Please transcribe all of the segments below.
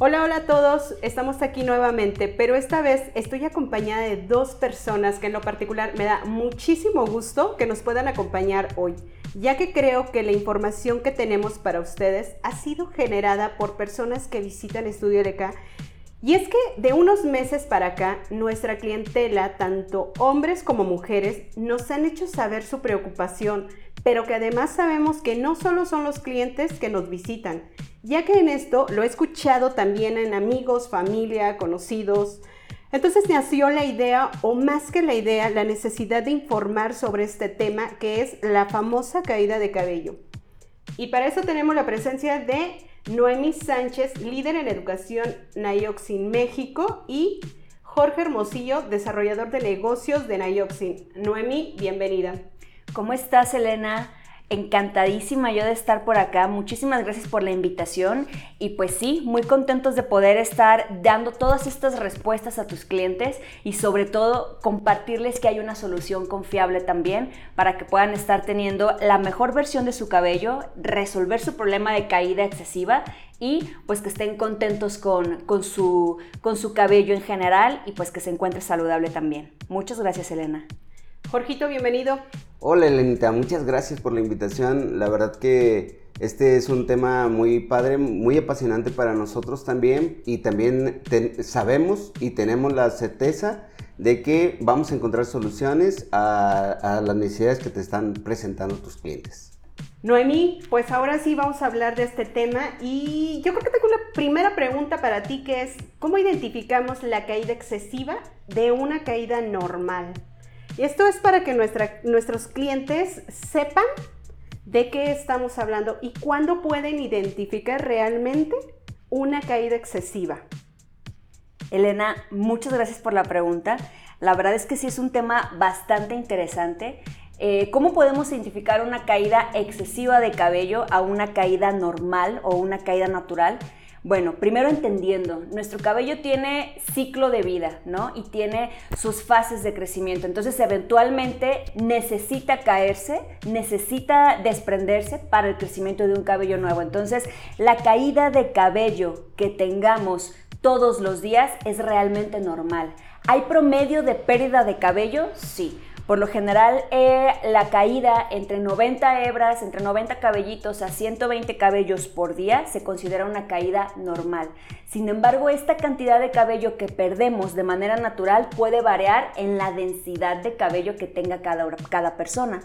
Hola, hola a todos, estamos aquí nuevamente, pero esta vez estoy acompañada de dos personas que en lo particular me da muchísimo gusto que nos puedan acompañar hoy, ya que creo que la información que tenemos para ustedes ha sido generada por personas que visitan Estudio LK. Y es que de unos meses para acá, nuestra clientela, tanto hombres como mujeres, nos han hecho saber su preocupación, pero que además sabemos que no solo son los clientes que nos visitan, ya que en esto lo he escuchado también en amigos, familia, conocidos. Entonces nació la idea, o más que la idea, la necesidad de informar sobre este tema que es la famosa caída de cabello. Y para eso tenemos la presencia de Noemi Sánchez, líder en educación Nayoxin México, y Jorge Hermosillo, desarrollador de negocios de Nayoxin. Noemi, bienvenida. ¿Cómo estás, Elena? Encantadísima yo de estar por acá. Muchísimas gracias por la invitación. Y pues sí, muy contentos de poder estar dando todas estas respuestas a tus clientes y sobre todo compartirles que hay una solución confiable también para que puedan estar teniendo la mejor versión de su cabello, resolver su problema de caída excesiva y pues que estén contentos con, con, su, con su cabello en general y pues que se encuentre saludable también. Muchas gracias, Elena. Jorgito, bienvenido. Hola Elenita, muchas gracias por la invitación. La verdad que este es un tema muy padre, muy apasionante para nosotros también y también sabemos y tenemos la certeza de que vamos a encontrar soluciones a, las necesidades que te están presentando tus clientes. Noemí, pues ahora sí vamos a hablar de este tema y yo creo que tengo una primera pregunta para ti que es, ¿cómo identificamos la caída excesiva de una caída normal? Esto es para que nuestros clientes sepan de qué estamos hablando y cuándo pueden identificar realmente una caída excesiva. Elena, muchas gracias por la pregunta. La verdad es que sí es un tema bastante interesante. Eh, ¿Cómo podemos identificar una caída excesiva de cabello a una caída normal o una caída natural? Bueno, primero entendiendo, nuestro cabello tiene ciclo de vida, ¿no? Y tiene sus fases de crecimiento. Entonces, eventualmente necesita caerse, necesita desprenderse para el crecimiento de un cabello nuevo. Entonces, la caída de cabello que tengamos todos los días es realmente normal. ¿Hay promedio de pérdida de cabello? Sí. Por lo general, eh, la caída entre 90 hebras, entre 90 cabellitos a 120 cabellos por día se considera una caída normal. Sin embargo, esta cantidad de cabello que perdemos de manera natural puede variar en la densidad de cabello que tenga cada, cada persona.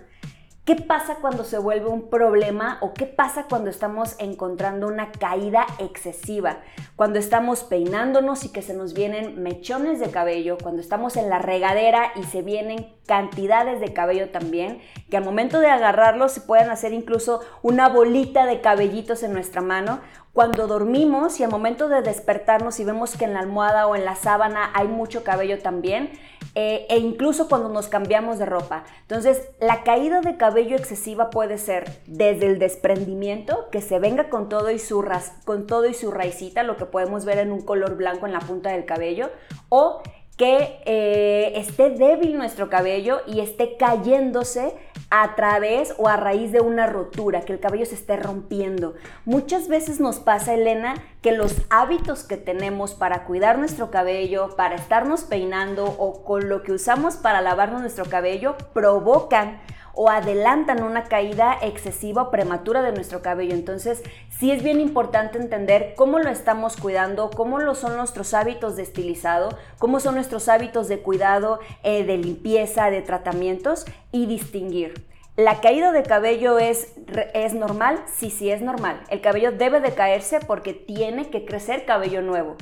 ¿Qué pasa cuando se vuelve un problema o qué pasa cuando estamos encontrando una caída excesiva? Cuando estamos peinándonos y que se nos vienen mechones de cabello, cuando estamos en la regadera y se vienen cantidades de cabello también, que al momento de agarrarlos se pueden hacer incluso una bolita de cabellitos en nuestra mano. Cuando dormimos y al momento de despertarnos y vemos que en la almohada o en la sábana hay mucho cabello también, eh, e incluso cuando nos cambiamos de ropa. Entonces, la caída de cabello excesiva puede ser desde el desprendimiento, que se venga con todo y su, con todo y su raicita, lo que podemos ver en un color blanco en la punta del cabello, o que eh, esté débil nuestro cabello y esté cayéndose a través o a raíz de una rotura, que el cabello se esté rompiendo. Muchas veces nos pasa, Elena, que los hábitos que tenemos para cuidar nuestro cabello, para estarnos peinando o con lo que usamos para lavarnos nuestro cabello provocan o adelantan una caída excesiva o prematura de nuestro cabello. Entonces, sí es bien importante entender cómo lo estamos cuidando, cómo lo son nuestros hábitos de estilizado, cómo son nuestros hábitos de cuidado, eh, de limpieza, de tratamientos y distinguir. ¿La caída de cabello es, es normal? Sí, sí es normal. El cabello debe de caerse porque tiene que crecer cabello nuevo.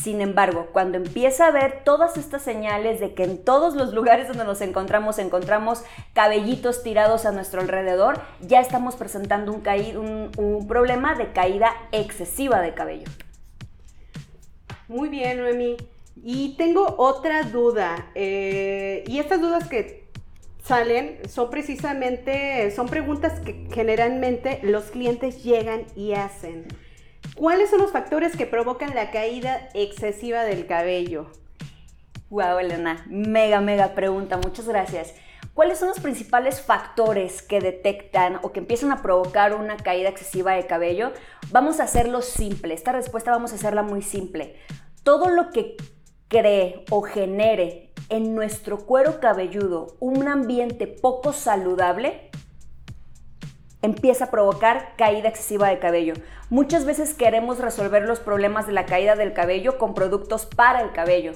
Sin embargo, cuando empieza a ver todas estas señales de que en todos los lugares donde nos encontramos encontramos cabellitos tirados a nuestro alrededor, ya estamos presentando un, problema de caída excesiva de cabello. Muy bien, Noemi. Y tengo otra duda. Eh, y estas dudas que salen son precisamente, son preguntas que generalmente los clientes llegan y hacen. ¿Cuáles son los factores que provocan la caída excesiva del cabello? Wow, Elena, mega, mega pregunta, muchas gracias. ¿Cuáles son los principales factores que detectan o que empiezan a provocar una caída excesiva de cabello? Vamos a hacerlo simple. Esta respuesta vamos a hacerla muy simple. Todo lo que cree o genere en nuestro cuero cabelludo un ambiente poco saludable empieza a provocar caída excesiva de cabello. Muchas veces queremos resolver los problemas de la caída del cabello con productos para el cabello,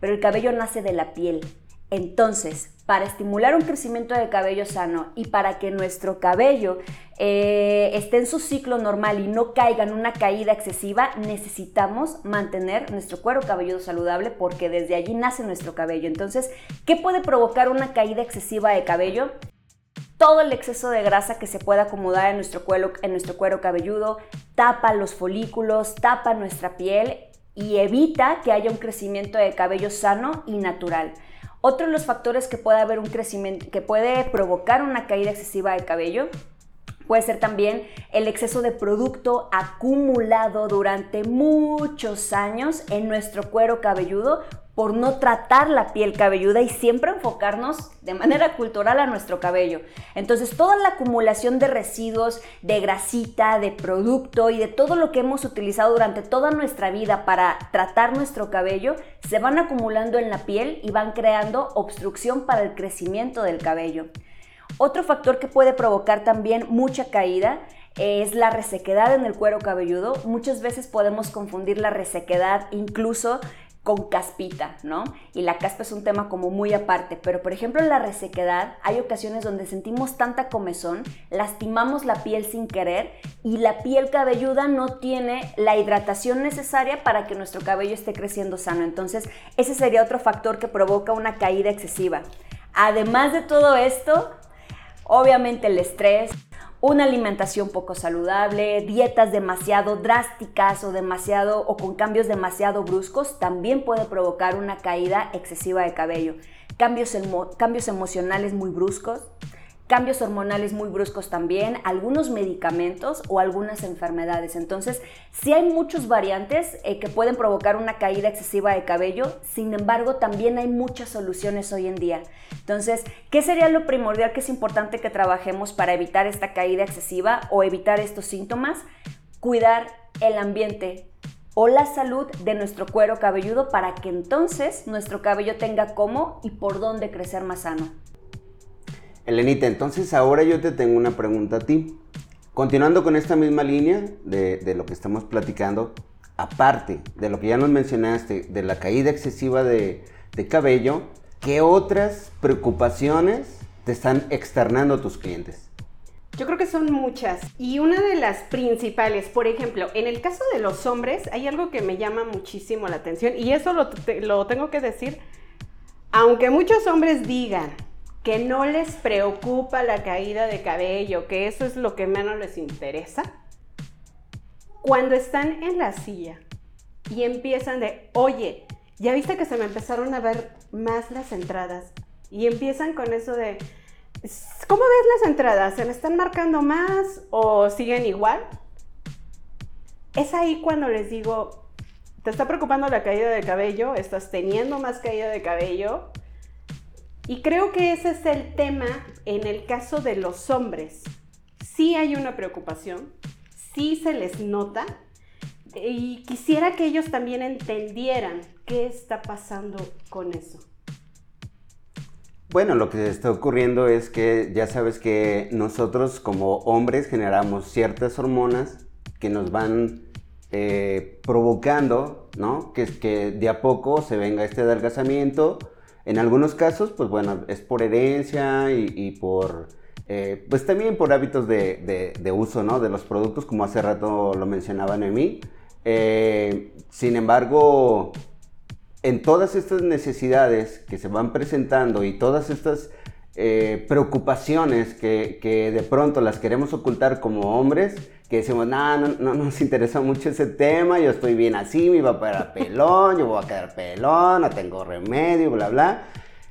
pero el cabello nace de la piel. Entonces, para estimular un crecimiento de cabello sano y para que nuestro cabello eh, esté en su ciclo normal y no caiga en una caída excesiva, necesitamos mantener nuestro cuero cabelludo saludable porque desde allí nace nuestro cabello. Entonces, ¿qué puede provocar una caída excesiva de cabello? Todo el exceso de grasa que se pueda acomodar en nuestro, cuero, en nuestro cuero cabelludo, tapa los folículos, tapa nuestra piel y evita que haya un crecimiento de cabello sano y natural. Otro de los factores que puede haber un crecimiento, que puede provocar una caída excesiva de cabello, puede ser también el exceso de producto acumulado durante muchos años en nuestro cuero cabelludo por no tratar la piel cabelluda y siempre enfocarnos de manera cultural a nuestro cabello. Entonces, toda la acumulación de residuos, de grasita, de producto y de todo lo que hemos utilizado durante toda nuestra vida para tratar nuestro cabello, se van acumulando en la piel y van creando obstrucción para el crecimiento del cabello. Otro factor que puede provocar también mucha caída es la resequedad en el cuero cabelludo. Muchas veces podemos confundir la resequedad incluso con caspita, ¿no? Y la caspa es un tema como muy aparte, pero por ejemplo en la resequedad hay ocasiones donde sentimos tanta comezón, lastimamos la piel sin querer y la piel cabelluda no tiene la hidratación necesaria para que nuestro cabello esté creciendo sano. Entonces, ese sería otro factor que provoca una caída excesiva. Además de todo esto, obviamente el estrés, una alimentación poco saludable, dietas demasiado drásticas o demasiado o con cambios demasiado bruscos también puede provocar una caída excesiva de cabello. Cambios, cambios emocionales muy bruscos, cambios hormonales muy bruscos también, algunos medicamentos o algunas enfermedades. Entonces, sí hay muchas variantes eh, que pueden provocar una caída excesiva de cabello, sin embargo, también hay muchas soluciones hoy en día. Entonces, ¿qué sería lo primordial que es importante que trabajemos para evitar esta caída excesiva o evitar estos síntomas? Cuidar el ambiente o la salud de nuestro cuero cabelludo para que entonces nuestro cabello tenga cómo y por dónde crecer más sano. Elenita, entonces ahora yo te tengo una pregunta a ti. Continuando con esta misma línea de, lo que estamos platicando, aparte de lo que ya nos mencionaste, de la caída excesiva de, cabello, ¿qué otras preocupaciones te están externando tus clientes? Yo creo que son muchas. Y una de las principales, por ejemplo, en el caso de los hombres, hay algo que me llama muchísimo la atención y eso lo tengo que decir, aunque muchos hombres digan que no les preocupa la caída de cabello, que eso es lo que menos les interesa, cuando están en la silla y empiezan de, oye, ya viste que se me empezaron a ver más las entradas y empiezan con eso de, ¿cómo ves las entradas? ¿Se me están marcando más o siguen igual? Es ahí cuando les digo, ¿te está preocupando la caída de cabello? ¿Estás teniendo más caída de cabello? Y creo que ese es el tema en el caso de los hombres. Sí hay una preocupación, sí se les nota y quisiera que ellos también entendieran qué está pasando con eso. Bueno, lo que está ocurriendo es que ya sabes que nosotros como hombres generamos ciertas hormonas que nos van eh, provocando, ¿no? Que, que de a poco se venga este adelgazamiento en algunos casos, pues bueno, es por herencia y, por, eh, pues también por hábitos de, uso, ¿no? De los productos, como hace rato lo mencionaba Noemí. Eh, sin embargo, en todas estas necesidades que se van presentando y todas estas eh, preocupaciones que, que, de pronto las queremos ocultar como hombres, que decimos, no, no, nos interesa mucho ese tema, yo estoy bien así, me va a pelón, yo voy a quedar pelón, no tengo remedio, bla, bla.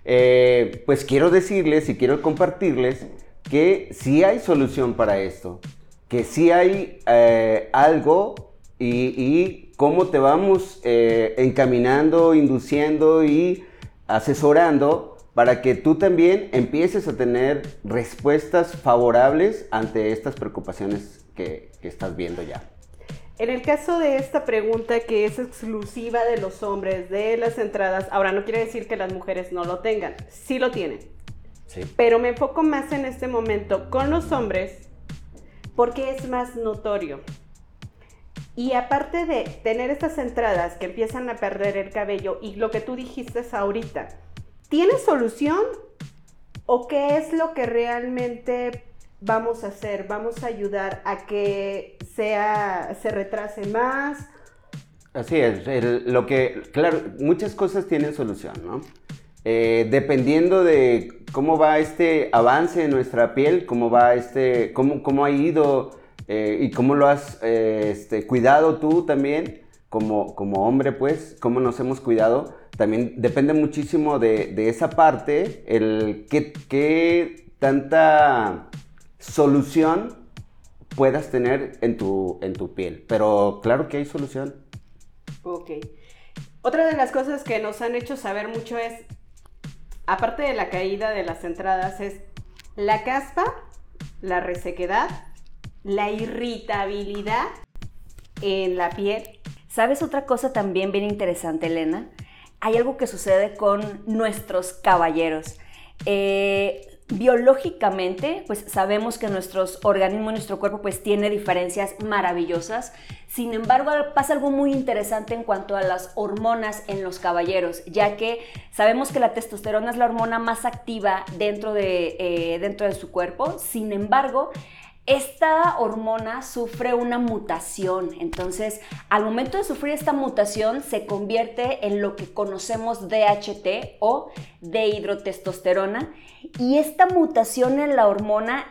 Eh, pues quiero decirles y quiero compartirles que sí hay solución para esto, que sí hay eh, algo y, cómo te vamos eh, encaminando, induciendo y asesorando para que tú también empieces a tener respuestas favorables ante estas preocupaciones que, que estás viendo ya. En el caso de esta pregunta que es exclusiva de los hombres, de las entradas, ahora no quiere decir que las mujeres no lo tengan, sí lo tienen. Sí. Pero me enfoco más en este momento con los hombres porque es más notorio. Y aparte de tener estas entradas que empiezan a perder el cabello y lo que tú dijiste ahorita, ¿tiene solución? ¿O qué es lo que realmente vamos a hacer? ¿Vamos a ayudar a que sea, se retrase más? Así es, lo que, claro, muchas cosas tienen solución, ¿no? Eh, dependiendo de cómo va este avance en nuestra piel, cómo va este, cómo, cómo ha ido eh, y cómo lo has eh, este, cuidado tú también, como, como hombre, pues, cómo nos hemos cuidado, también depende muchísimo de, de esa parte, el qué, qué tanta solución puedas tener en tu, en tu piel. Pero claro que hay solución. Ok. Otra de las cosas que nos han hecho saber mucho es, aparte de la caída de las entradas, es la caspa, la resequedad, la irritabilidad en la piel. ¿Sabes otra cosa también bien interesante, Elena? Hay algo que sucede con nuestros caballeros. Eh, biológicamente, pues sabemos que nuestros organismos, nuestro cuerpo, pues tiene diferencias maravillosas. Sin embargo, pasa algo muy interesante en cuanto a las hormonas en los caballeros, ya que sabemos que la testosterona es la hormona más activa dentro de, eh, dentro de su cuerpo. Sin embargo, esta hormona sufre una mutación. Entonces, al momento de sufrir esta mutación, se convierte en lo que conocemos DHT o dehidrotestosterona. Y esta mutación en la hormona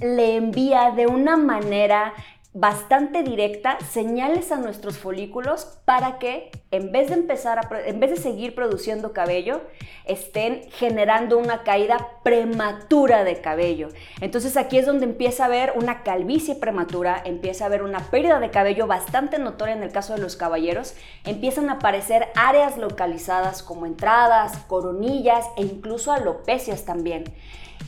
le envía de una manera bastante directa señales a nuestros folículos para que en vez de empezar en vez de seguir produciendo cabello estén generando una caída prematura de cabello. Entonces aquí es donde empieza a haber una calvicie prematura, empieza a haber una pérdida de cabello bastante notoria en el caso de los caballeros, empiezan a aparecer áreas localizadas como entradas, coronillas e incluso alopecias también.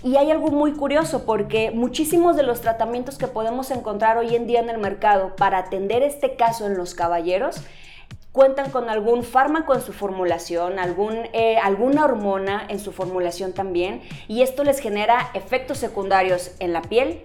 Y hay algo muy curioso porque muchísimos de los tratamientos que podemos encontrar hoy en día en el mercado para atender este caso en los caballeros cuentan con algún fármaco en su formulación, algún, eh, alguna hormona en su formulación también, y esto les genera efectos secundarios en la piel,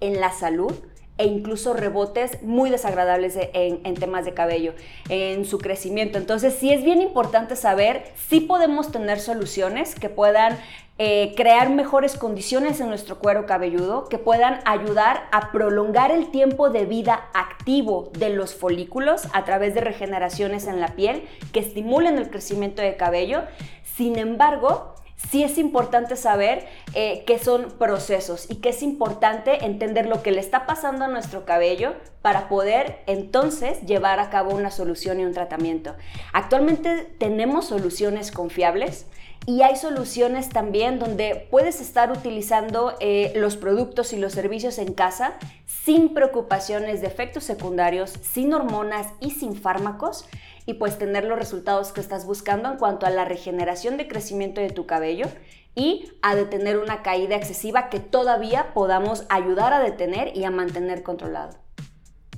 en la salud e incluso rebotes muy desagradables en, en, temas de cabello, en su crecimiento. Entonces sí es bien importante saber si podemos tener soluciones que puedan eh, crear mejores condiciones en nuestro cuero cabelludo que puedan ayudar a prolongar el tiempo de vida activo de los folículos a través de regeneraciones en la piel que estimulen el crecimiento de cabello. Sin embargo, sí es importante saber eh, qué son procesos y que es importante entender lo que le está pasando a nuestro cabello para poder entonces llevar a cabo una solución y un tratamiento. Actualmente tenemos soluciones confiables y hay soluciones también donde puedes estar utilizando eh, los productos y los servicios en casa sin preocupaciones de efectos secundarios, sin hormonas y sin fármacos y pues tener los resultados que estás buscando en cuanto a la regeneración de crecimiento de tu cabello y a detener una caída excesiva que todavía podamos ayudar a detener y a mantener controlado.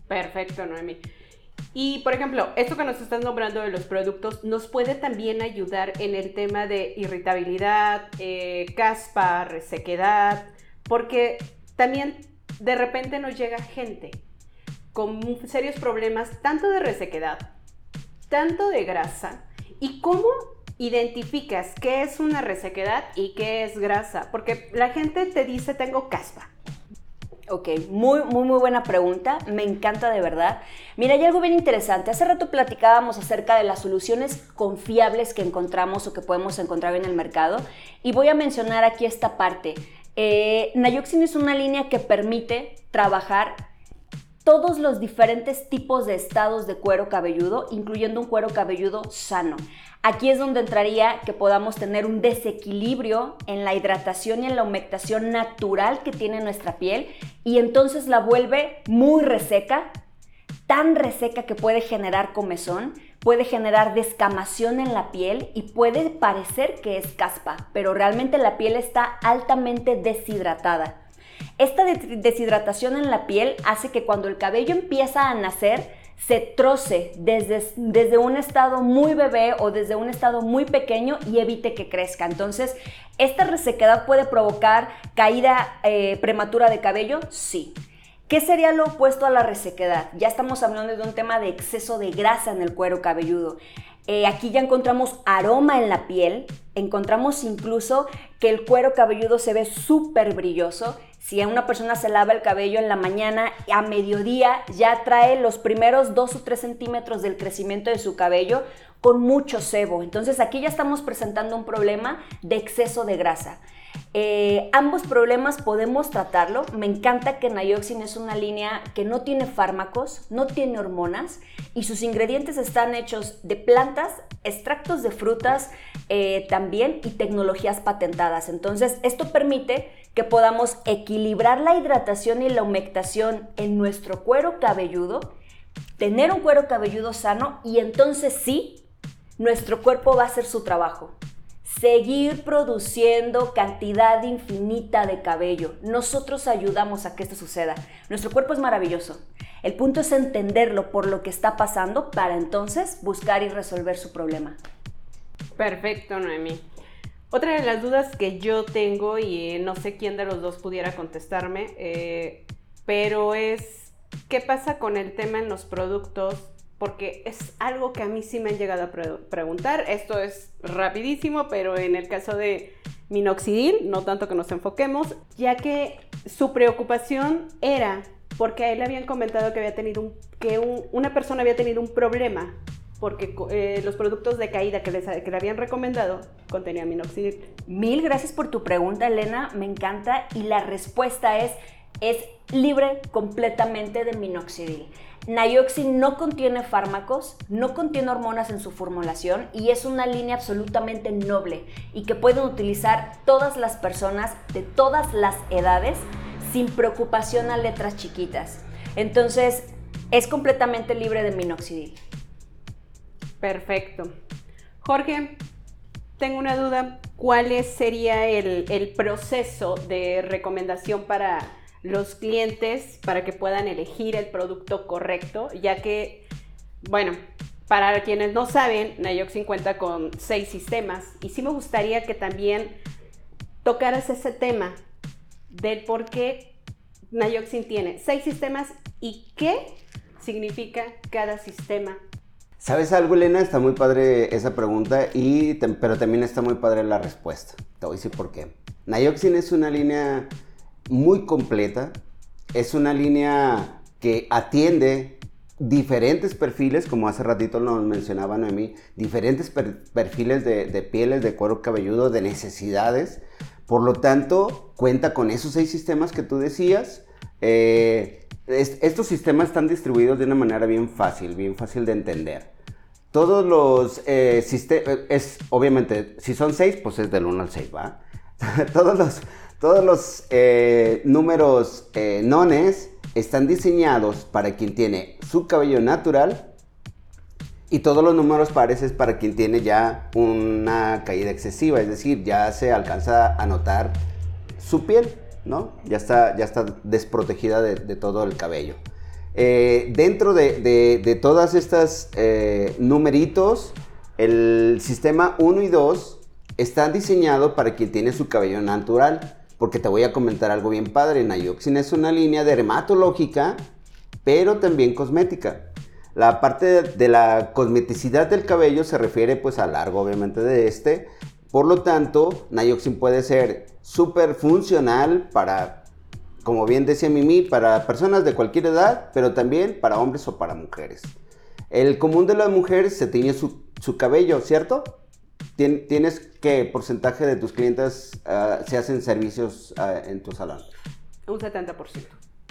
Perfecto, Noemi. Y, por ejemplo, esto que nos estás nombrando de los productos nos puede también ayudar en el tema de irritabilidad, eh, caspa, resequedad, porque también de repente nos llega gente con serios problemas tanto de resequedad, tanto de grasa. ¿Y cómo identificas qué es una resequedad y qué es grasa? Porque la gente te dice tengo caspa Ok, muy, muy, muy buena pregunta. Me encanta de verdad. Mira, hay algo bien interesante. Hace rato platicábamos acerca de las soluciones confiables que encontramos o que podemos encontrar en el mercado. Y voy a mencionar aquí esta parte. Eh, Nayoxin es una línea que permite trabajar todos los diferentes tipos de estados de cuero cabelludo, incluyendo un cuero cabelludo sano. Aquí es donde entraría que podamos tener un desequilibrio en la hidratación y en la humectación natural que tiene nuestra piel y entonces la vuelve muy reseca, tan reseca que puede generar comezón, puede generar descamación en la piel y puede parecer que es caspa, pero realmente la piel está altamente deshidratada. Esta deshidratación en la piel hace que cuando el cabello empieza a nacer, se troce desde, desde, un estado muy bebé o desde un estado muy pequeño y evite que crezca. Entonces, ¿esta resequedad puede provocar caída eh, prematura de cabello? Sí. ¿Qué sería lo opuesto a la resequedad? Ya estamos hablando de un tema de exceso de grasa en el cuero cabelludo. Eh, aquí ya encontramos aroma en la piel, encontramos incluso que el cuero cabelludo se ve súper brilloso. Si a una persona se lava el cabello en la mañana, a mediodía ya trae los primeros 2 o 3 centímetros del crecimiento de su cabello con mucho sebo. Entonces aquí ya estamos presentando un problema de exceso de grasa. Eh, ambos problemas podemos tratarlo. Me encanta que Nioxin es una línea que no tiene fármacos, no tiene hormonas y sus ingredientes están hechos de plantas, extractos de frutas eh, también y tecnologías patentadas. Entonces, esto permite que podamos equilibrar la hidratación y la humectación en nuestro cuero cabelludo, tener un cuero cabelludo sano y entonces sí, nuestro cuerpo va a hacer su trabajo seguir produciendo cantidad infinita de cabello. Nosotros ayudamos a que esto suceda. Nuestro cuerpo es maravilloso. El punto es entenderlo por lo que está pasando para entonces buscar y resolver su problema. Perfecto, Noemi. Otra de las dudas que yo tengo, y no sé quién de los dos pudiera contestarme, eh, pero es, ¿qué pasa con el tema en los productos porque es algo que a mí sí me han llegado a preguntar. Esto es rapidísimo, pero en el caso de minoxidil, no tanto que nos enfoquemos, ya que su preocupación era porque a él le habían comentado que había tenido que una persona había tenido un problema porque eh, los productos de caída que, les, le habían recomendado contenían minoxidil. Mil gracias por tu pregunta, Elena, me encanta y la respuesta es es libre completamente de minoxidil. Nioxin no contiene fármacos, no contiene hormonas en su formulación y es una línea absolutamente noble y que pueden utilizar todas las personas de todas las edades sin preocupación a letras chiquitas. Entonces, es completamente libre de minoxidil. Perfecto. Jorge, tengo una duda. ¿Cuál sería el, proceso de recomendación para los clientes para que puedan elegir el producto correcto, ya que, bueno, para quienes no saben, Nayoxin cuenta con seis sistemas y sí me gustaría que también tocaras ese tema del por qué Nayoxin tiene seis sistemas y qué significa cada sistema. ¿Sabes algo, Elena? Está muy padre esa pregunta, y, pero también está muy padre la respuesta. Te voy a decir por qué. Nayoxin es una línea muy completa. Es una línea que atiende diferentes perfiles, como hace ratito nos mencionaba Noemí, diferentes perfiles de, pieles, de cuero cabelludo, de necesidades. Por lo tanto, cuenta con esos seis sistemas que tú decías. Eh, estos sistemas están distribuidos de una manera bien fácil, bien fácil de entender. Todos los eh, sistemas, es obviamente, si son seis, pues es del 1 al 6, ¿va? Todos los todos los eh, números eh, nones están diseñados para quien tiene su cabello natural y todos los números pares es para quien tiene ya una caída excesiva, es decir, ya se alcanza a notar su piel, ¿no? Ya está, ya está desprotegida de, todo el cabello. Eh, dentro de, todas estas numeritos, el sistema 1 y 2 están diseñados para quien tiene su cabello natural porque te voy a comentar algo bien padre. Nayoxin es una línea dermatológica, pero también cosmética. La parte de la cosmeticidad del cabello se refiere pues a largo obviamente de este. Por lo tanto, Nayoxin puede ser súper funcional para, como bien decía Mimi, para personas de cualquier edad, pero también para hombres o para mujeres. El común de las mujeres se tiñe su, su cabello, ¿cierto? ¿Tienes qué porcentaje de tus clientes ah, se hacen servicios ah, en tu salón? Un 70%.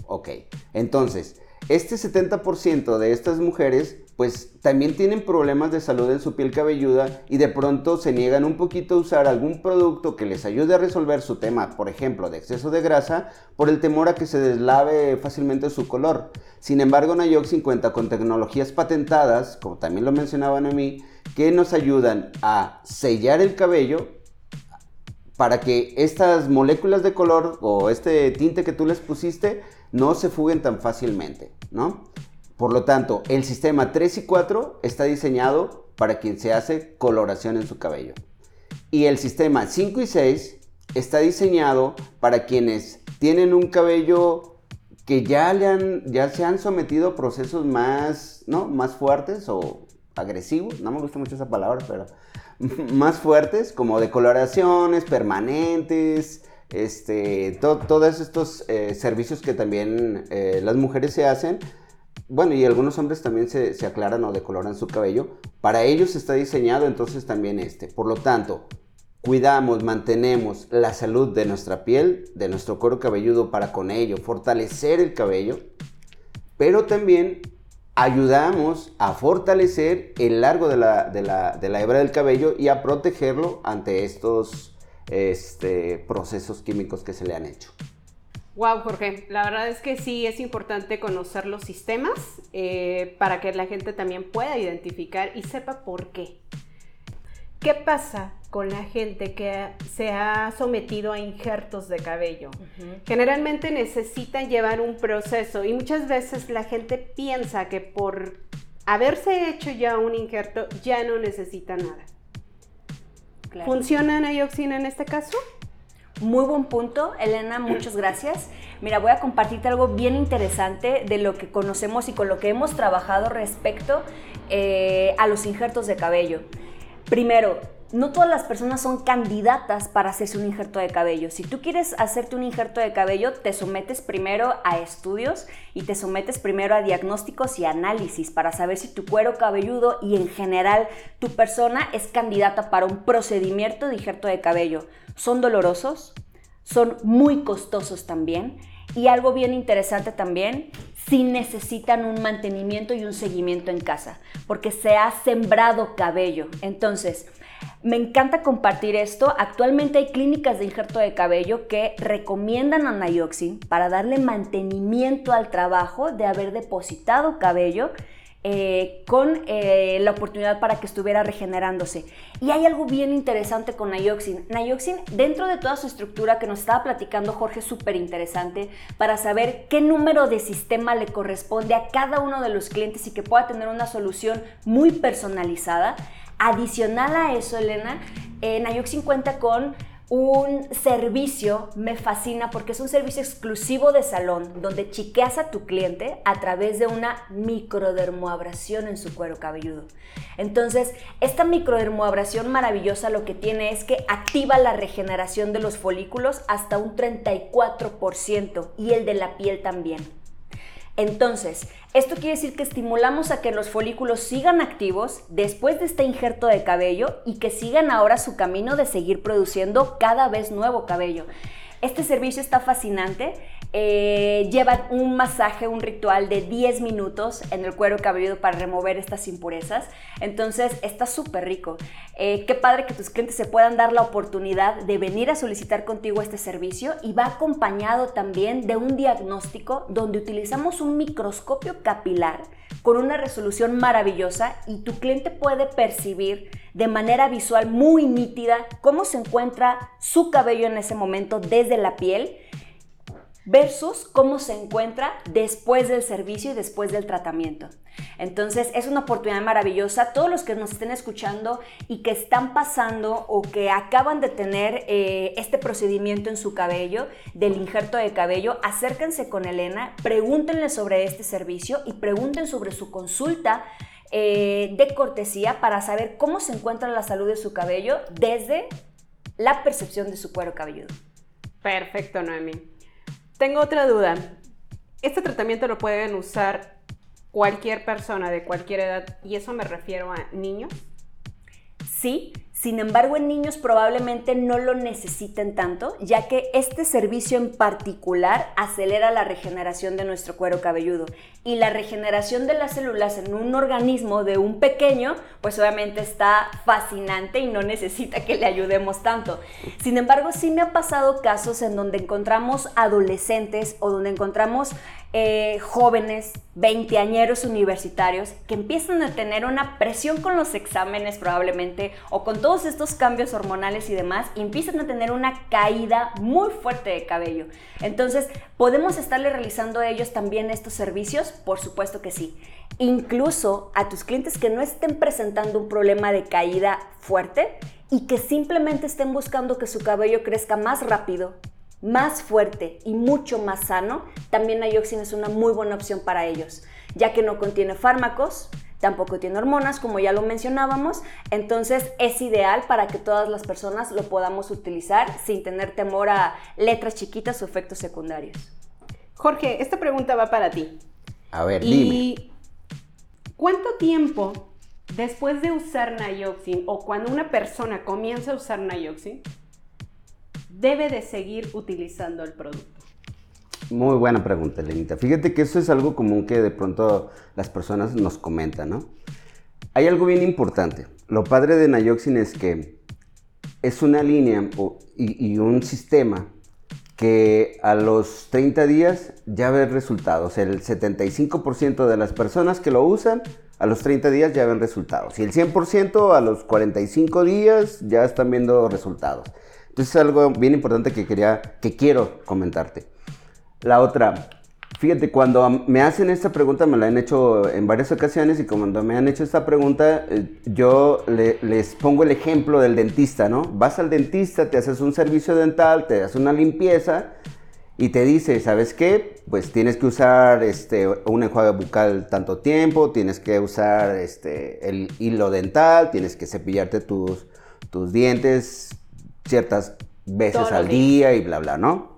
Ok, entonces, este 70% de estas mujeres pues también tienen problemas de salud en su piel cabelluda y de pronto se niegan un poquito a usar algún producto que les ayude a resolver su tema, por ejemplo, de exceso de grasa, por el temor a que se deslave fácilmente su color. Sin embargo, Nayoxin cuenta con tecnologías patentadas, como también lo mencionaban a mí, que nos ayudan a sellar el cabello para que estas moléculas de color o este tinte que tú les pusiste no se fuguen tan fácilmente, ¿no? Por lo tanto, el sistema 3 y 4 está diseñado para quien se hace coloración en su cabello. Y el sistema 5 y 6 está diseñado para quienes tienen un cabello que ya, le han, ya se han sometido a procesos más, ¿no? más fuertes o agresivos, no me gusta mucho esa palabra, pero más fuertes, como decoloraciones permanentes, este, todos estos eh, servicios que también eh, las mujeres se hacen. Bueno, y algunos hombres también se, se, aclaran o decoloran su cabello. Para ellos está diseñado entonces también este. Por lo tanto, cuidamos, mantenemos la salud de nuestra piel, de nuestro cuero cabelludo para con ello fortalecer el cabello, pero también ayudamos a fortalecer el largo de la, de la, hebra del cabello y a protegerlo ante estos este, procesos químicos que se le han hecho. Wow, Jorge, la verdad es que sí es importante conocer los sistemas eh, para que la gente también pueda identificar y sepa por qué. ¿Qué pasa con la gente que se ha sometido a injertos de cabello? Generalmente necesitan llevar un proceso y muchas veces la gente piensa que por haberse hecho ya un injerto ya no necesita nada. ¿Funciona Nayoxina en este caso? Muy buen punto, Elena, muchas gracias. Mira, voy a compartirte algo bien interesante de lo que conocemos y con lo que hemos trabajado respecto eh, a los injertos de cabello. Primero, no todas las personas son candidatas para hacerse un injerto de cabello. Si tú quieres hacerte un injerto de cabello, te sometes primero a estudios y te sometes primero a diagnósticos y análisis para saber si tu cuero cabelludo y en general tu persona es candidata para un procedimiento de injerto de cabello. Son dolorosos, son muy costosos también y algo bien interesante también, si necesitan un mantenimiento y un seguimiento en casa, porque se ha sembrado cabello. Entonces, me encanta compartir esto. Actualmente hay clínicas de injerto de cabello que recomiendan a Nayoxin para darle mantenimiento al trabajo de haber depositado cabello eh, con eh, la oportunidad para que estuviera regenerándose. Y hay algo bien interesante con Nayoxin. Nayoxin, dentro de toda su estructura que nos estaba platicando Jorge, súper interesante para saber qué número de sistema le corresponde a cada uno de los clientes y que pueda tener una solución muy personalizada. Adicional a eso, Elena, eh, cuenta con un servicio, me fascina porque es un servicio exclusivo de salón donde chiqueas a tu cliente a través de una microdermoabrasión en su cuero cabelludo. Entonces, esta microdermoabrasión maravillosa lo que tiene es que activa la regeneración de los folículos hasta un 34% y el de la piel también. Entonces, esto quiere decir que estimulamos a que los folículos sigan activos después de este injerto de cabello y que sigan ahora su camino de seguir produciendo cada vez nuevo cabello. Este servicio está fascinante eh, llevan un masaje, un ritual de 10 minutos en el cuero cabelludo para remover estas impurezas. Entonces está súper rico. Eh, qué padre que tus clientes se puedan dar la oportunidad de venir a solicitar contigo este servicio y va acompañado también de un diagnóstico donde utilizamos un microscopio capilar con una resolución maravillosa y tu cliente puede percibir de manera visual muy nítida cómo se encuentra su cabello en ese momento desde la piel versus cómo se encuentra después del servicio y después del tratamiento. Entonces es una oportunidad maravillosa. Todos los que nos estén escuchando y que están pasando o que acaban de tener eh, este procedimiento en su cabello, del injerto de cabello, acérquense con Elena, pregúntenle sobre este servicio y pregunten sobre su consulta eh, de cortesía para saber cómo se encuentra la salud de su cabello desde la percepción de su cuero cabelludo. Perfecto, Noemi. Tengo otra duda. ¿Este tratamiento lo pueden usar cualquier persona de cualquier edad? Y eso me refiero a niños. Sí, Sin embargo, en niños probablemente no lo necesiten tanto, ya que este servicio en particular acelera la regeneración de nuestro cuero cabelludo. Y la regeneración de las células en un organismo de un pequeño, pues obviamente está fascinante y no necesita que le ayudemos tanto. Sin embargo, sí me ha pasado casos en donde encontramos adolescentes o donde encontramos eh, jóvenes, veinteañeros universitarios que empiezan a tener una presión con los exámenes probablemente o con todos estos cambios hormonales y demás empiezan a tener una caída muy fuerte de cabello. Entonces, ¿podemos estarle realizando a ellos también estos servicios? Por supuesto que sí. Incluso a tus clientes que no estén presentando un problema de caída fuerte y que simplemente estén buscando que su cabello crezca más rápido, más fuerte y mucho más sano, también Ioxin es una muy buena opción para ellos, ya que no contiene fármacos, tampoco tiene hormonas, como ya lo mencionábamos, entonces es ideal para que todas las personas lo podamos utilizar sin tener temor a letras chiquitas o efectos secundarios. Jorge, esta pregunta va para ti. A ver, ¿Y ¿Cuánto tiempo después de usar Nioxin o cuando una persona comienza a usar Nioxin debe de seguir utilizando el producto? Muy buena pregunta, Lenita. Fíjate que eso es algo común que de pronto las personas nos comentan, ¿no? Hay algo bien importante. Lo padre de Nayoxin es que es una línea y, un sistema que a los 30 días ya ve resultados. El 75% de las personas que lo usan a los 30 días ya ven resultados. Y el 100% a los 45 días ya están viendo resultados. Entonces es algo bien importante que quería, que quiero comentarte. La otra, fíjate, cuando me hacen esta pregunta, me la han hecho en varias ocasiones y cuando me han hecho esta pregunta, eh, yo les pongo el ejemplo del dentista, ¿no? Vas al dentista, te haces un servicio dental, te haces una limpieza y te dice, ¿sabes qué? Pues tienes que usar este, un enjuague bucal tanto tiempo, tienes que usar este, el hilo dental, tienes que cepillarte tus, tus dientes ciertas veces al día y bla, bla, ¿no?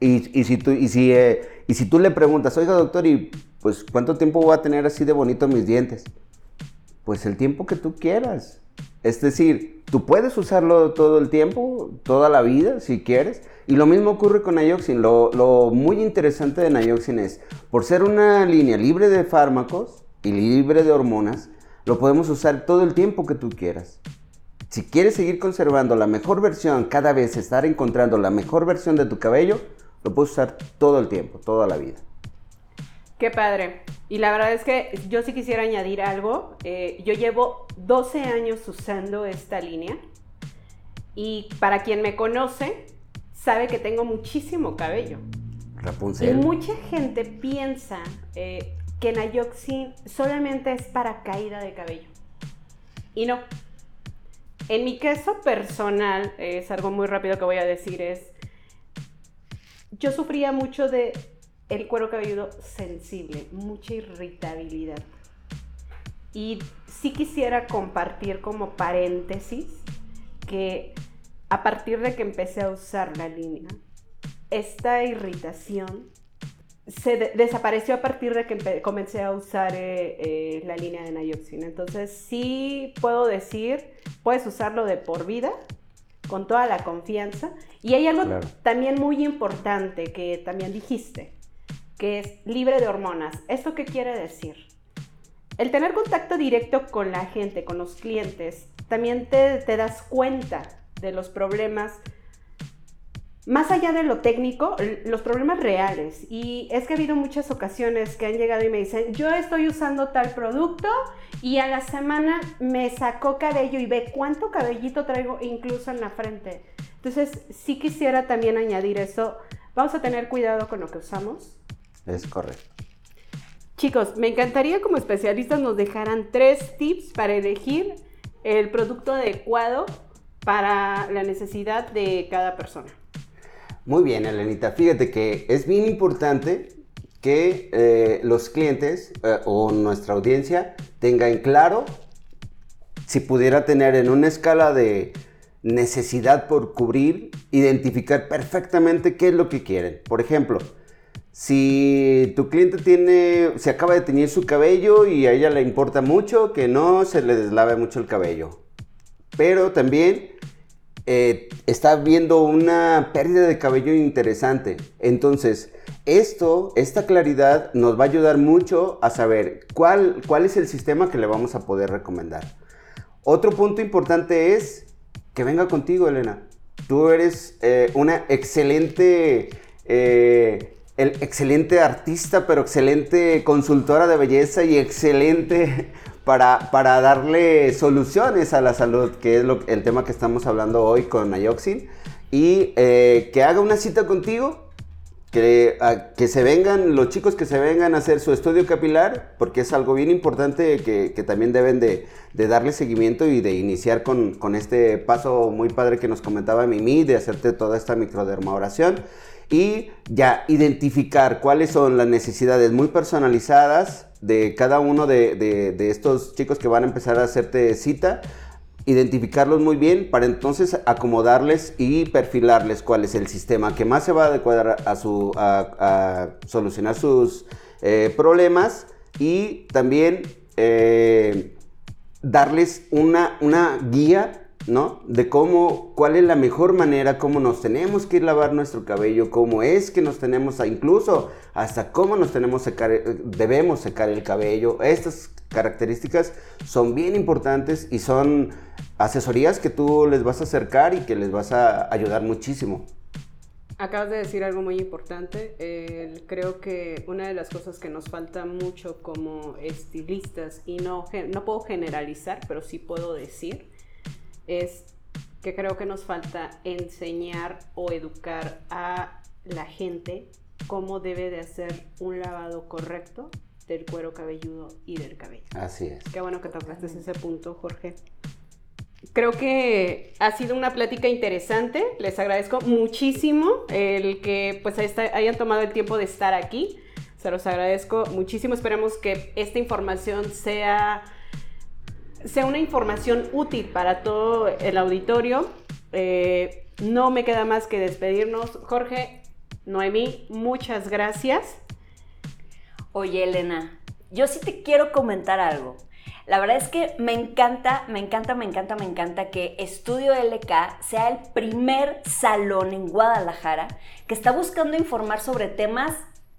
Y, si tú, y, si, eh, y si tú le preguntas, oiga doctor, ¿y pues cuánto tiempo voy a tener así de bonito mis dientes? Pues el tiempo que tú quieras. Es decir, tú puedes usarlo todo el tiempo, toda la vida, si quieres. Y lo mismo ocurre con Nioxin. Lo, lo muy interesante de Nioxin es, por ser una línea libre de fármacos y libre de hormonas, lo podemos usar todo el tiempo que tú quieras. Si quieres seguir conservando la mejor versión, cada vez estar encontrando la mejor versión de tu cabello, lo puedes usar todo el tiempo, toda la vida. Qué padre. Y la verdad es que yo sí quisiera añadir algo. Eh, yo llevo 12 años usando esta línea y para quien me conoce, sabe que tengo muchísimo cabello. Rapunzel. Y mucha gente piensa eh, que Nayoxin solamente es para caída de cabello. Y no, en mi caso personal, es algo muy rápido que voy a decir, es, yo sufría mucho de el cuero cabelludo sensible, mucha irritabilidad. Y sí quisiera compartir como paréntesis que a partir de que empecé a usar la línea, esta irritación se desapareció a partir de que comencé a usar eh, eh, la línea de Nioxin. Entonces sí puedo decir, puedes usarlo de por vida, con toda la confianza. Y hay algo también muy importante que también dijiste, que es libre de hormonas. ¿Esto qué quiere decir? El tener contacto directo con la gente, con los clientes, también te, te das cuenta de los problemas más allá de lo técnico, los problemas reales. Y es que ha habido muchas ocasiones que han llegado y me dicen, yo estoy usando tal producto y a la semana me sacó cabello y ve cuánto cabellito traigo incluso en la frente. Entonces, sí quisiera también añadir eso. Vamos a tener cuidado con lo que usamos. Es correcto. Chicos, me encantaría como especialistas nos dejaran tres tips para elegir el producto adecuado para la necesidad de cada persona. Muy bien, Elenita. Fíjate que es bien importante que eh, los clientes eh, o nuestra audiencia tengan claro si pudiera tener en una escala de necesidad por cubrir, identificar perfectamente qué es lo que quieren. Por ejemplo, si tu cliente tiene, se acaba de teñir su cabello y a ella le importa mucho que no se le deslave mucho el cabello. pero también eh, está viendo una pérdida de cabello interesante. Entonces, esto, esta claridad nos va a ayudar mucho a saber cuál, cuál es el sistema que le vamos a poder recomendar. Otro punto importante es que venga contigo, Elena. Tú eres eh, una excelente, eh, el excelente artista, pero excelente consultora de belleza y excelente para, darle soluciones a la salud, que es lo, el tema que estamos hablando hoy con Ayoxin, y eh, que haga una cita contigo, que, que se vengan, los chicos que se vengan a hacer su estudio capilar, porque es algo bien importante que, también deben de, darle seguimiento y de iniciar con, con, este paso muy padre que nos comentaba Mimi, de hacerte toda esta microdermabrasión y ya identificar cuáles son las necesidades muy personalizadas de cada uno de, estos chicos que van a empezar a hacerte cita, identificarlos muy bien para entonces acomodarles y perfilarles cuál es el sistema que más se va a adecuar a, su, a, solucionar sus eh, problemas y también eh, darles una, una guía ¿no? De cómo, cuál es la mejor manera, cómo nos tenemos que ir lavar nuestro cabello, cómo es que nos tenemos a, incluso hasta cómo nos tenemos secar, debemos secar el cabello. Estas características son bien importantes y son asesorías que tú les vas a acercar y que les vas a ayudar muchísimo. Acabas de decir algo muy importante. creo que una de las cosas que nos falta mucho como estilistas, y no, no puedo generalizar, pero sí puedo decir, es que creo que nos falta enseñar o educar a la gente cómo debe de hacer un lavado correcto del cuero cabelludo y del cabello. Así es. Qué bueno que tocaste ese punto, Jorge. Creo que ha sido una plática interesante. Les agradezco muchísimo el que pues hayan tomado el tiempo de estar aquí. Se los agradezco muchísimo. Esperemos que esta información sea sea una información útil para todo el auditorio. Eh, no me queda más que despedirnos. Jorge, Noemí, muchas gracias. Oye, Elena, yo sí te quiero comentar algo. La verdad es que me encanta, me encanta, me encanta, me encanta que Estudio LK sea el primer salón en Guadalajara que está buscando informar sobre temas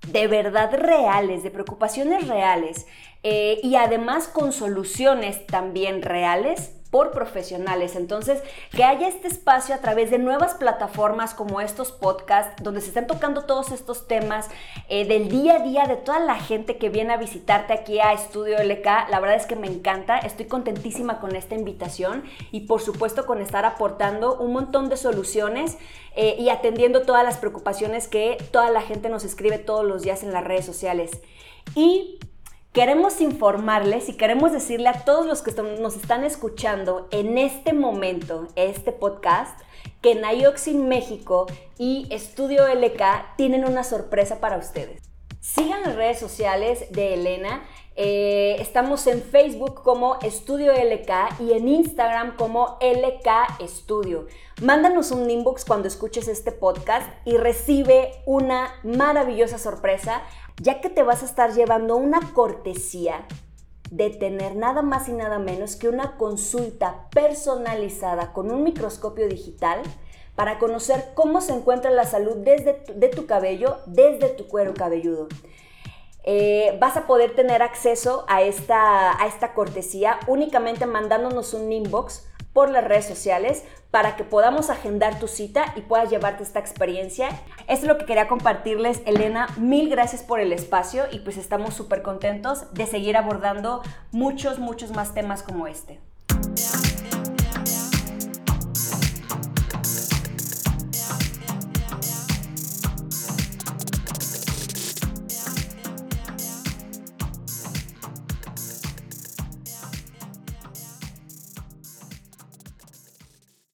de verdad reales, de preocupaciones reales eh, y además con soluciones también reales por profesionales. Entonces, que haya este espacio a través de nuevas plataformas como estos podcasts, donde se están tocando todos estos temas eh, del día a día de toda la gente que viene a visitarte aquí a Estudio LK, la verdad es que me encanta, estoy contentísima con esta invitación y por supuesto con estar aportando un montón de soluciones eh, y atendiendo todas las preocupaciones que toda la gente nos escribe todos los días en las redes sociales. Y Queremos informarles y queremos decirle a todos los que nos están escuchando en este momento, este podcast, que Nioxin México y Estudio LK tienen una sorpresa para ustedes. Sigan las redes sociales de Elena. Eh, estamos en Facebook como Estudio LK y en Instagram como LK Estudio. Mándanos un inbox cuando escuches este podcast y recibe una maravillosa sorpresa ya que te vas a estar llevando una cortesía de tener nada más y nada menos que una consulta personalizada con un microscopio digital para conocer cómo se encuentra la salud desde de tu cabello, desde tu cuero cabelludo. Eh, vas a poder tener acceso a esta, a esta cortesía únicamente mandándonos un inbox por las redes sociales para que podamos agendar tu cita y puedas llevarte esta experiencia. Esto es lo que quería compartirles, Elena. Mil gracias por el espacio y pues estamos súper contentos de seguir abordando muchos, muchos más temas como este.